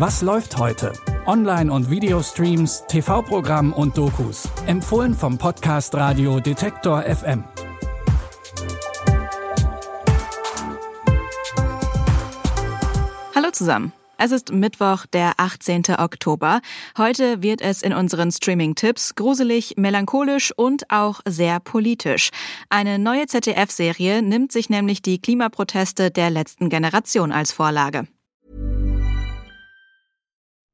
Was läuft heute? Online- und Videostreams, TV-Programm und Dokus. Empfohlen vom Podcast Radio Detektor FM. Hallo zusammen. Es ist Mittwoch, der 18. Oktober. Heute wird es in unseren Streaming-Tipps gruselig, melancholisch und auch sehr politisch. Eine neue ZDF-Serie nimmt sich nämlich die Klimaproteste der letzten Generation als Vorlage.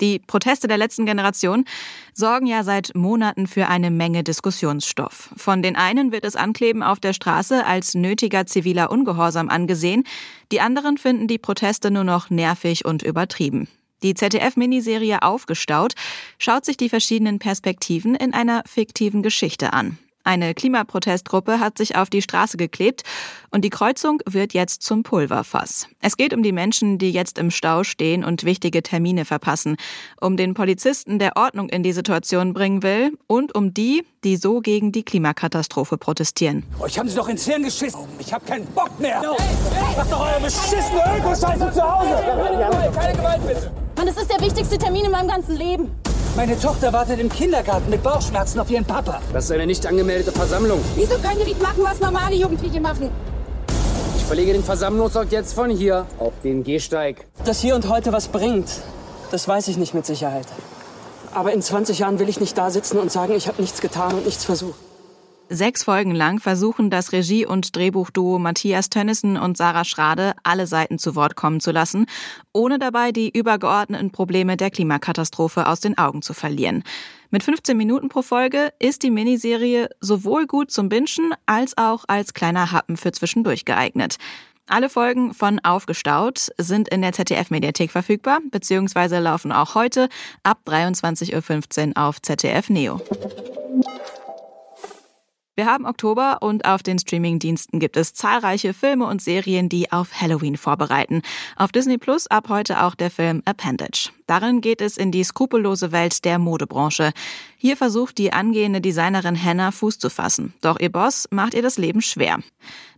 Die Proteste der letzten Generation sorgen ja seit Monaten für eine Menge Diskussionsstoff. Von den einen wird das Ankleben auf der Straße als nötiger ziviler Ungehorsam angesehen, die anderen finden die Proteste nur noch nervig und übertrieben. Die ZDF-Miniserie Aufgestaut schaut sich die verschiedenen Perspektiven in einer fiktiven Geschichte an. Eine Klimaprotestgruppe hat sich auf die Straße geklebt und die Kreuzung wird jetzt zum Pulverfass. Es geht um die Menschen, die jetzt im Stau stehen und wichtige Termine verpassen, um den Polizisten, der Ordnung in die Situation bringen will und um die, die so gegen die Klimakatastrophe protestieren. Euch haben sie doch ins Hirn geschissen. Ich hab keinen Bock mehr. Macht doch eure beschissene Öko-Scheiße zu Hause. Keine Gewalt, bitte. Mann, das ist der wichtigste Termin in meinem ganzen Leben. Meine Tochter wartet im Kindergarten mit Bauchschmerzen auf ihren Papa. Das ist eine nicht angemeldete Versammlung. Wieso können wir nicht machen, was normale Jugendliche machen? Ich verlege den Versammlungsort jetzt von hier auf den Gehsteig. Dass hier und heute was bringt, das weiß ich nicht mit Sicherheit. Aber in 20 Jahren will ich nicht da sitzen und sagen, ich habe nichts getan und nichts versucht. Sechs Folgen lang versuchen das Regie- und Drehbuchduo Matthias Tönnissen und Sarah Schrade alle Seiten zu Wort kommen zu lassen, ohne dabei die übergeordneten Probleme der Klimakatastrophe aus den Augen zu verlieren. Mit 15 Minuten pro Folge ist die Miniserie sowohl gut zum Bingen als auch als kleiner Happen für zwischendurch geeignet. Alle Folgen von Aufgestaut sind in der ZDF-Mediathek verfügbar, beziehungsweise laufen auch heute ab 23.15 Uhr auf ZDF Neo. Wir haben Oktober und auf den Streamingdiensten gibt es zahlreiche Filme und Serien, die auf Halloween vorbereiten. Auf Disney Plus ab heute auch der Film Appendage. Darin geht es in die skrupellose Welt der Modebranche. Hier versucht die angehende Designerin Hannah Fuß zu fassen. Doch ihr Boss macht ihr das Leben schwer.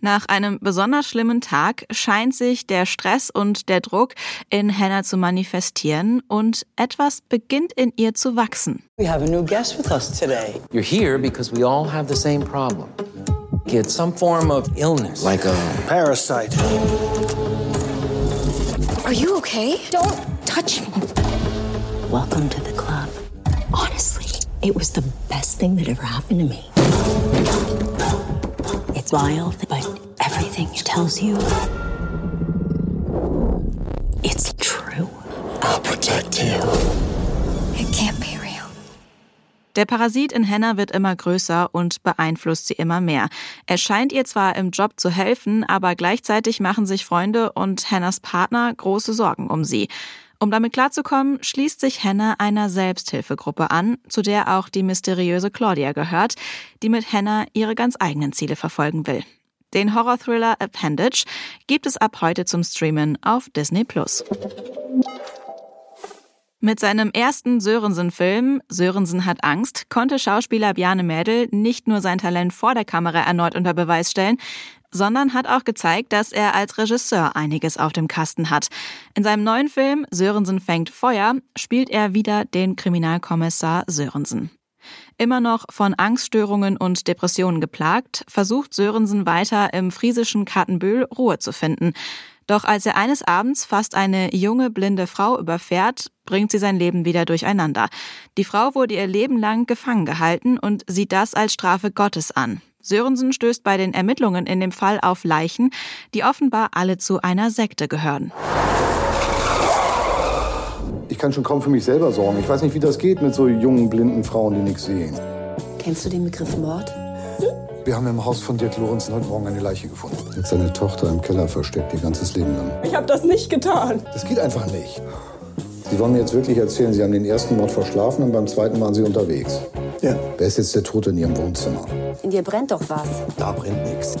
Nach einem besonders schlimmen Tag scheint sich der Stress und der Druck in Hannah zu manifestieren und etwas beginnt in ihr zu wachsen. We have a new guest with us today. You're here because we all have the same problem. It's some form of illness, like a Parasite. Are you okay? Don't touch me. Welcome to the club. Honestly, it was the best thing that ever happened to me. It's wild, but everything it tells you, it's true. I'll protect you. It can't be real. Der Parasit in Hannah wird immer größer und beeinflusst sie immer mehr. Er scheint ihr zwar im Job zu helfen, aber gleichzeitig machen sich Freunde und Hannahs Partner große Sorgen um sie. Um damit klarzukommen, schließt sich Hannah einer Selbsthilfegruppe an, zu der auch die mysteriöse Claudia gehört, die mit Hannah ihre ganz eigenen Ziele verfolgen will. Den Horror-Thriller Appendage gibt es ab heute zum Streamen auf Disney. Mit seinem ersten Sörensen-Film Sörensen hat Angst konnte Schauspieler Bjarne Mädel nicht nur sein Talent vor der Kamera erneut unter Beweis stellen, sondern hat auch gezeigt, dass er als Regisseur einiges auf dem Kasten hat. In seinem neuen Film Sörensen fängt Feuer spielt er wieder den Kriminalkommissar Sörensen. Immer noch von Angststörungen und Depressionen geplagt, versucht Sörensen weiter im friesischen Kattenbühl Ruhe zu finden. Doch als er eines Abends fast eine junge blinde Frau überfährt, bringt sie sein Leben wieder durcheinander. Die Frau wurde ihr Leben lang gefangen gehalten und sieht das als Strafe Gottes an. Sörensen stößt bei den Ermittlungen in dem Fall auf Leichen, die offenbar alle zu einer Sekte gehören. Ich kann schon kaum für mich selber sorgen. Ich weiß nicht, wie das geht mit so jungen, blinden Frauen, die nichts sehen. Kennst du den Begriff Mord? Wir haben im Haus von Dirk Lorenzen heute Morgen eine Leiche gefunden. Jetzt seine Tochter im Keller versteckt, ihr ganzes Leben lang. Ich habe das nicht getan. Das geht einfach nicht. Sie wollen mir jetzt wirklich erzählen, Sie haben den ersten Mord verschlafen und beim zweiten waren Sie unterwegs. Ja. Wer ist jetzt der Tote in Ihrem Wohnzimmer? In dir brennt doch was. Da brennt nichts.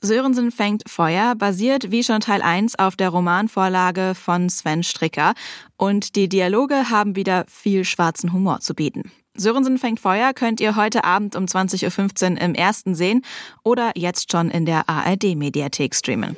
Sörensen fängt Feuer basiert wie schon Teil 1 auf der Romanvorlage von Sven Stricker und die Dialoge haben wieder viel schwarzen Humor zu bieten. Sörensen fängt Feuer könnt ihr heute Abend um 20.15 Uhr im ersten sehen oder jetzt schon in der ARD-Mediathek streamen.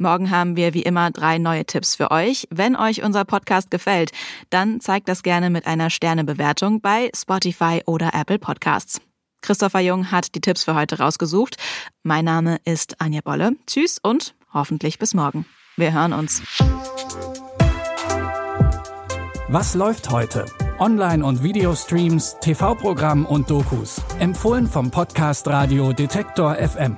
Morgen haben wir wie immer drei neue Tipps für euch. Wenn euch unser Podcast gefällt, dann zeigt das gerne mit einer Sternebewertung bei Spotify oder Apple Podcasts. Christopher Jung hat die Tipps für heute rausgesucht. Mein Name ist Anja Bolle. Tschüss und hoffentlich bis morgen. Wir hören uns. Was läuft heute? Online- und Videostreams, TV-Programm und Dokus. Empfohlen vom Podcast Radio Detektor FM.